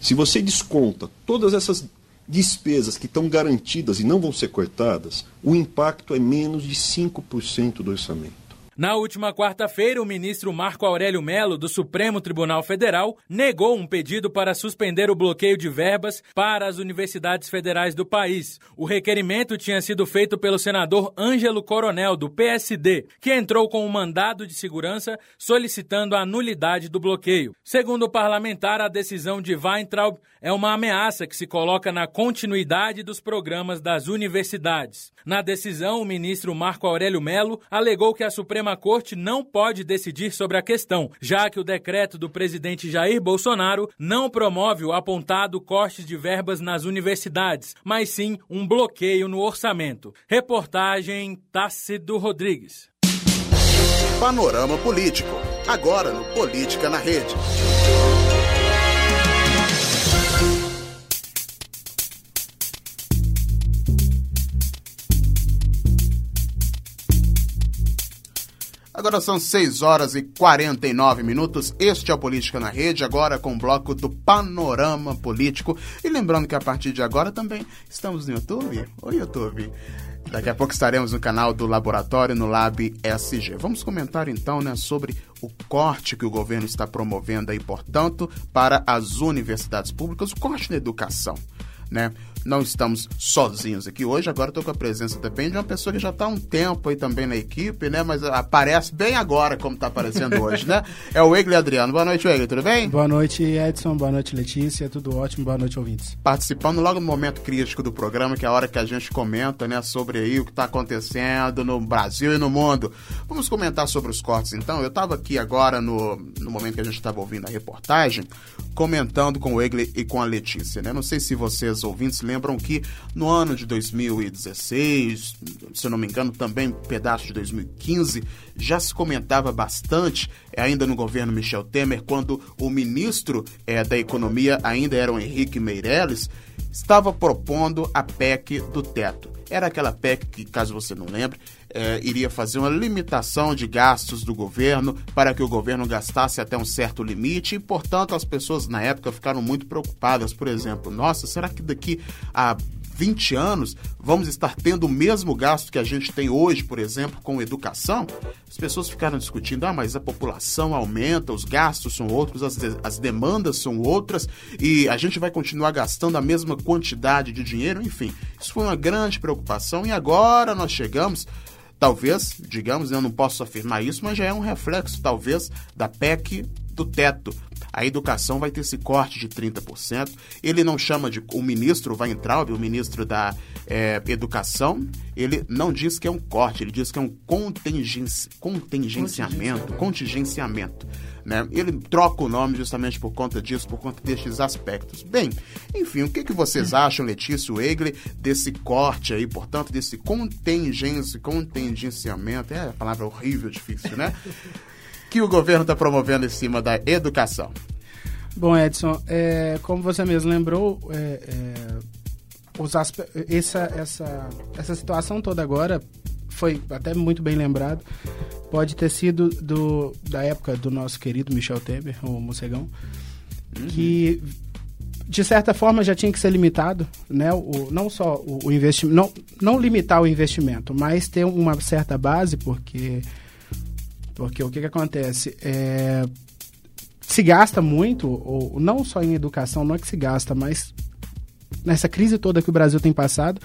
se você desconta todas essas despesas que estão garantidas e não vão ser cortadas, o impacto é menos de 5% do orçamento.
Na última quarta-feira, o ministro Marco Aurélio Melo, do Supremo Tribunal Federal, negou um pedido para suspender o bloqueio de verbas para as universidades federais do país. O requerimento tinha sido feito pelo senador Ângelo Coronel, do PSD, que entrou com um mandado de segurança solicitando a nulidade do bloqueio. Segundo o parlamentar, a decisão de Weintraub é uma ameaça que se coloca na continuidade dos programas das universidades. Na decisão, o ministro Marco Aurélio Melo alegou que a Suprema Corte não pode decidir sobre a questão, já que o decreto do presidente Jair Bolsonaro não promove o apontado corte de verbas nas universidades, mas sim um bloqueio no orçamento. Reportagem Tácido Rodrigues.
Panorama Político, agora no Política na Rede. Agora são 6 horas e 49 minutos. Este é o Política na Rede, agora com o bloco do Panorama Político. E lembrando que a partir de agora também estamos no YouTube. Oi, YouTube. Daqui a pouco estaremos no canal do Laboratório no Lab SG. Vamos comentar então né, sobre o corte que o governo está promovendo aí, portanto, para as universidades públicas, o corte na educação. Né? Não estamos sozinhos aqui hoje. Agora estou com a presença também de uma pessoa que já está há um tempo aí também na equipe, né? Mas aparece bem agora, como está aparecendo hoje, né? É o Egle Adriano. Boa noite, Egle, tudo bem?
Boa noite, Edson. Boa noite, Letícia. Tudo ótimo. Boa noite, ouvintes.
Participando logo no momento crítico do programa, que é a hora que a gente comenta, né, sobre aí o que está acontecendo no Brasil e no mundo. Vamos comentar sobre os cortes, então. Eu estava aqui agora no, no momento que a gente estava ouvindo a reportagem, comentando com o Egle e com a Letícia, né? Não sei se vocês ouvintes lembram que no ano de 2016, se eu não me engano, também um pedaço de 2015, já se comentava bastante, ainda no governo Michel Temer, quando o ministro é, da Economia ainda era o Henrique Meirelles, estava propondo a PEC do teto. Era aquela PEC que, caso você não lembre, é, iria fazer uma limitação de gastos do governo para que o governo gastasse até um certo limite e, portanto, as pessoas na época ficaram muito preocupadas. Por exemplo, nossa, será que daqui a 20 anos vamos estar tendo o mesmo gasto que a gente tem hoje, por exemplo, com educação? As pessoas ficaram discutindo, ah, mas a população aumenta, os gastos são outros, as, de as demandas são outras e a gente vai continuar gastando a mesma quantidade de dinheiro, enfim. Isso foi uma grande preocupação e agora nós chegamos talvez, digamos, eu não posso afirmar isso, mas já é um reflexo, talvez, da PEC do teto. A educação vai ter esse corte de 30%. Ele não chama de. O ministro Weintraub, o ministro da é, Educação, ele não diz que é um corte, ele diz que é um contingenci, contingenciamento. Contingenciamento. Né? Ele troca o nome justamente por conta disso, por conta destes aspectos. Bem, enfim, o que, que vocês acham, Letícia Egli, desse corte aí, portanto, desse contingência, contingenciamento, é a palavra horrível, difícil, né? que o governo está promovendo em cima da educação?
Bom, Edson, é, como você mesmo lembrou, é, é, essa, essa, essa situação toda agora foi até muito bem lembrado. Pode ter sido do, da época do nosso querido Michel Temer, o Mocegão, uhum. que de certa forma já tinha que ser limitado, né? O, não só o, o investimento, não, não limitar o investimento, mas ter uma certa base, porque porque o que, que acontece é se gasta muito, ou não só em educação, não é que se gasta, mas nessa crise toda que o Brasil tem passado,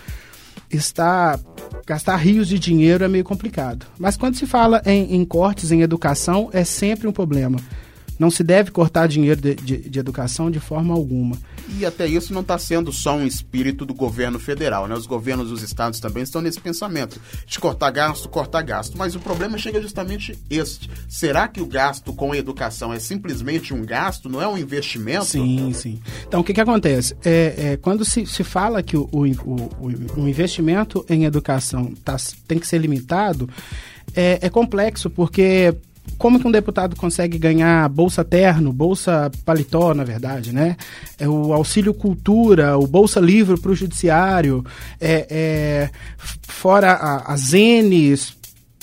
está gastar rios de dinheiro é meio complicado. Mas quando se fala em, em cortes em educação, é sempre um problema. Não se deve cortar dinheiro de, de, de educação de forma alguma.
E até isso não está sendo só um espírito do governo federal, né? Os governos dos estados também estão nesse pensamento de cortar gasto, cortar gasto. Mas o problema chega justamente este. Será que o gasto com educação é simplesmente um gasto, não é um investimento?
Sim, sim. Então, o que, que acontece? É, é quando se, se fala que o, o, o, o investimento em educação tá, tem que ser limitado, é, é complexo, porque como que um deputado consegue ganhar bolsa terno, bolsa paletó, na verdade, né? É o auxílio cultura, o bolsa livre para o judiciário, é, é, fora as N's,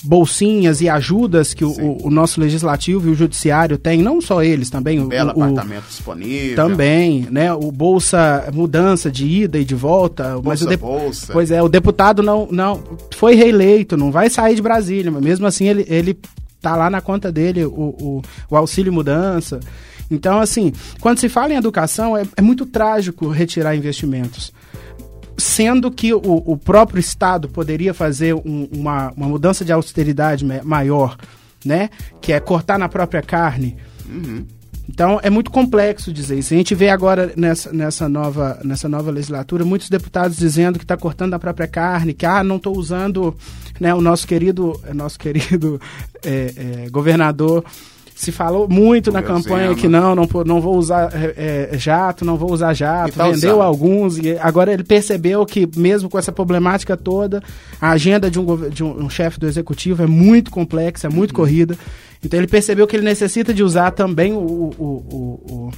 bolsinhas e ajudas que o, o, nosso legislativo e o judiciário têm, não só eles, também
o belo o, apartamento disponível.
Também, né? O bolsa mudança de ida e de volta,
bolsa,
mas o
de, bolsa.
Pois é, o deputado não não foi reeleito, não vai sair de Brasília, mas mesmo assim ele, ele tá lá na conta dele o, o, o auxílio mudança. Então, assim, quando se fala em educação, é, é muito trágico retirar investimentos. Sendo que o, o próprio Estado poderia fazer um, uma, uma mudança de austeridade maior, né? Que é cortar na própria carne. Uhum. Então é muito complexo dizer isso. A gente vê agora nessa, nessa, nova, nessa nova legislatura muitos deputados dizendo que está cortando a própria carne, que ah, não estou usando né, o nosso querido, nosso querido é, é, governador se falou muito na campanha que não, não, não vou usar é, é jato, não vou usar jato, tá vendeu usando. alguns, e agora ele percebeu que mesmo com essa problemática toda, a agenda de um, de um, um chefe do executivo é muito complexa, é muito uhum. corrida. Então ele percebeu que ele necessita de usar também o, o, o,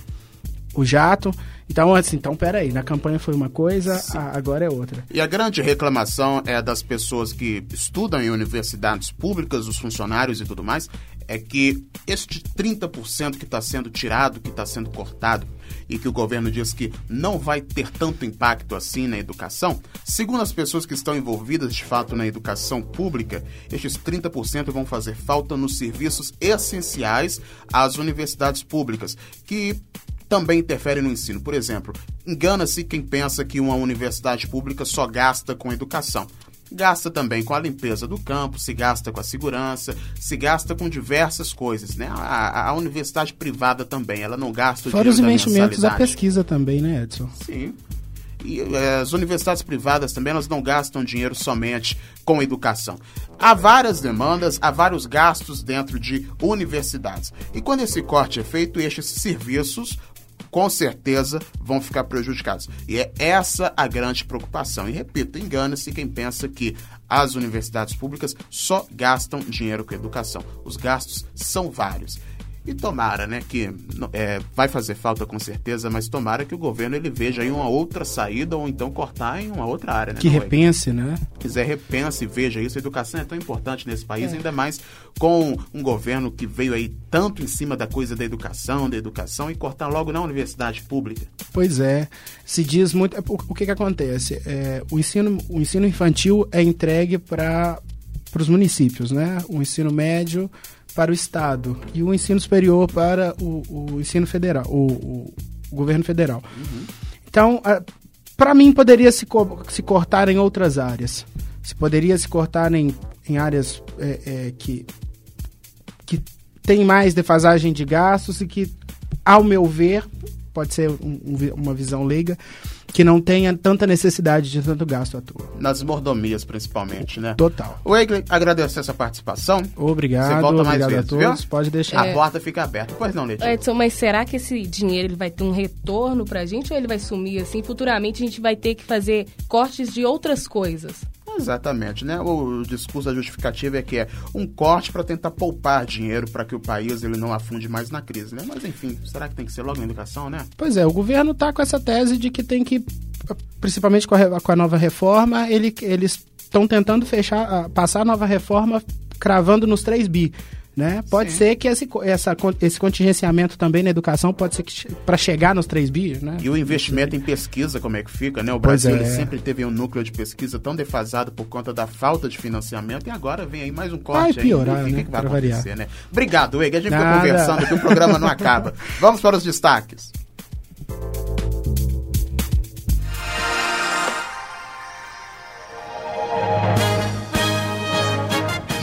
o, o jato. Então, assim, então, peraí, na campanha foi uma coisa, a, agora é outra.
E a grande reclamação é das pessoas que estudam em universidades públicas, os funcionários e tudo mais, é que este 30% que está sendo tirado, que está sendo cortado, e que o governo diz que não vai ter tanto impacto assim na educação, segundo as pessoas que estão envolvidas de fato na educação pública, estes 30% vão fazer falta nos serviços essenciais às universidades públicas, que também interferem no ensino. Por exemplo, engana-se quem pensa que uma universidade pública só gasta com educação gasta também com a limpeza do campo, se gasta com a segurança, se gasta com diversas coisas, né? A, a universidade privada também, ela não gasta o
Fora os investimentos da pesquisa também, né, Edson?
Sim. E eh, as universidades privadas também elas não gastam dinheiro somente com educação. Há várias demandas, há vários gastos dentro de universidades. E quando esse corte é feito, estes serviços com certeza vão ficar prejudicados. E é essa a grande preocupação. E repito, engana-se quem pensa que as universidades públicas só gastam dinheiro com educação. Os gastos são vários. E tomara, né, que é, vai fazer falta com certeza, mas tomara que o governo ele veja aí uma outra saída ou então cortar em uma outra área, né?
Que repense, né?
Quiser repense e veja isso. A educação é tão importante nesse país, é. ainda mais com um governo que veio aí tanto em cima da coisa da educação, da educação e cortar logo na universidade pública.
Pois é, se diz muito. É, o, o que que acontece? É, o ensino, o ensino infantil é entregue para os municípios, né? O ensino médio para o Estado e o ensino superior para o, o ensino federal, o, o, governo federal. Uhum. Então, para mim, poderia se, co se cortar em outras áreas. Se poderia se cortar em, em áreas é, é, que, que tem mais defasagem de gastos e que, ao meu ver, pode ser um, um, uma visão leiga, que não tenha tanta necessidade de tanto gasto à toa.
Nas mordomias, principalmente, né?
Total.
O Egli, agradeço essa participação.
Obrigado, Você volta mais vezes, a todos. Viu? Pode deixar.
É... A porta fica aberta. Pois não, Letícia.
Edson, mas será que esse dinheiro ele vai ter um retorno pra gente ou ele vai sumir assim? Futuramente a gente vai ter que fazer cortes de outras coisas?
Exatamente, né? O discurso da justificativa é que é um corte para tentar poupar dinheiro para que o país ele não afunde mais na crise, né? Mas enfim, será que tem que ser logo na educação, né?
Pois é, o governo está com essa tese de que tem que, principalmente com a, com a nova reforma, ele, eles estão tentando fechar, passar a nova reforma cravando nos 3 bi. Né? Pode Sim. ser que esse, essa, esse contingenciamento também na educação pode ser que para chegar nos 3 bi, né?
E o investimento em pesquisa, como é que fica, né? O Brasil é. sempre teve um núcleo de pesquisa tão defasado por conta da falta de financiamento e agora vem aí mais um corte.
Vai piorar,
aí,
né?
Que vai acontecer, variar. né? Obrigado, Ega. A gente Nada. fica conversando que o programa não acaba. Vamos para os destaques.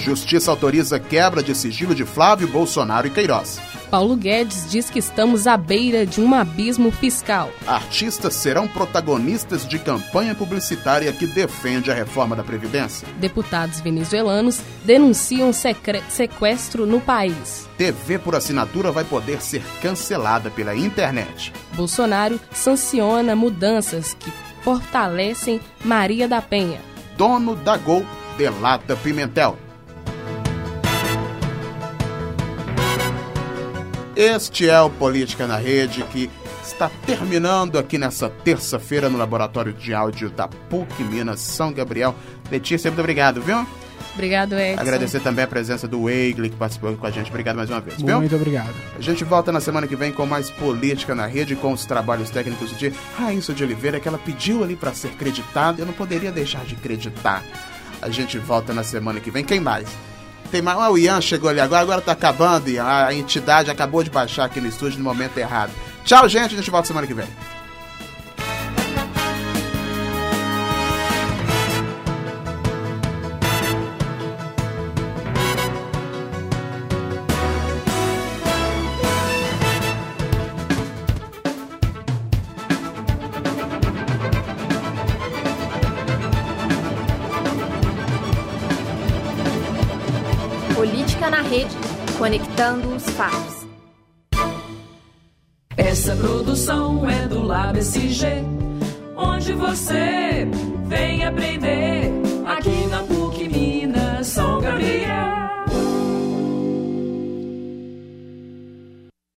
Justiça autoriza quebra de sigilo de Flávio Bolsonaro e Queiroz.
Paulo Guedes diz que estamos à beira de um abismo fiscal.
Artistas serão protagonistas de campanha publicitária que defende a reforma da Previdência.
Deputados venezuelanos denunciam sequestro no país.
TV por assinatura vai poder ser cancelada pela internet.
Bolsonaro sanciona mudanças que fortalecem Maria da Penha.
Dono da Gol delata Pimentel. Este é o Política na Rede que está terminando aqui nessa terça-feira no Laboratório de Áudio da PUC Minas São Gabriel. Letícia, muito obrigado, viu?
Obrigado, Edson.
Agradecer também a presença do Weigli, que participou com a gente. Obrigado mais uma vez,
viu? Muito obrigado.
A gente volta na semana que vem com mais Política na Rede, com os trabalhos técnicos de Raíssa de Oliveira, que ela pediu ali para ser creditada. Eu não poderia deixar de acreditar. A gente volta na semana que vem. Quem mais? Tem mais. Ah, o Ian chegou ali agora, agora tá acabando, Ian. A entidade acabou de baixar aqui no estúdio no momento errado. Tchau, gente. A gente volta semana que vem.
Conectando os fatos.
Essa produção é do LabSG, onde você vem aprender.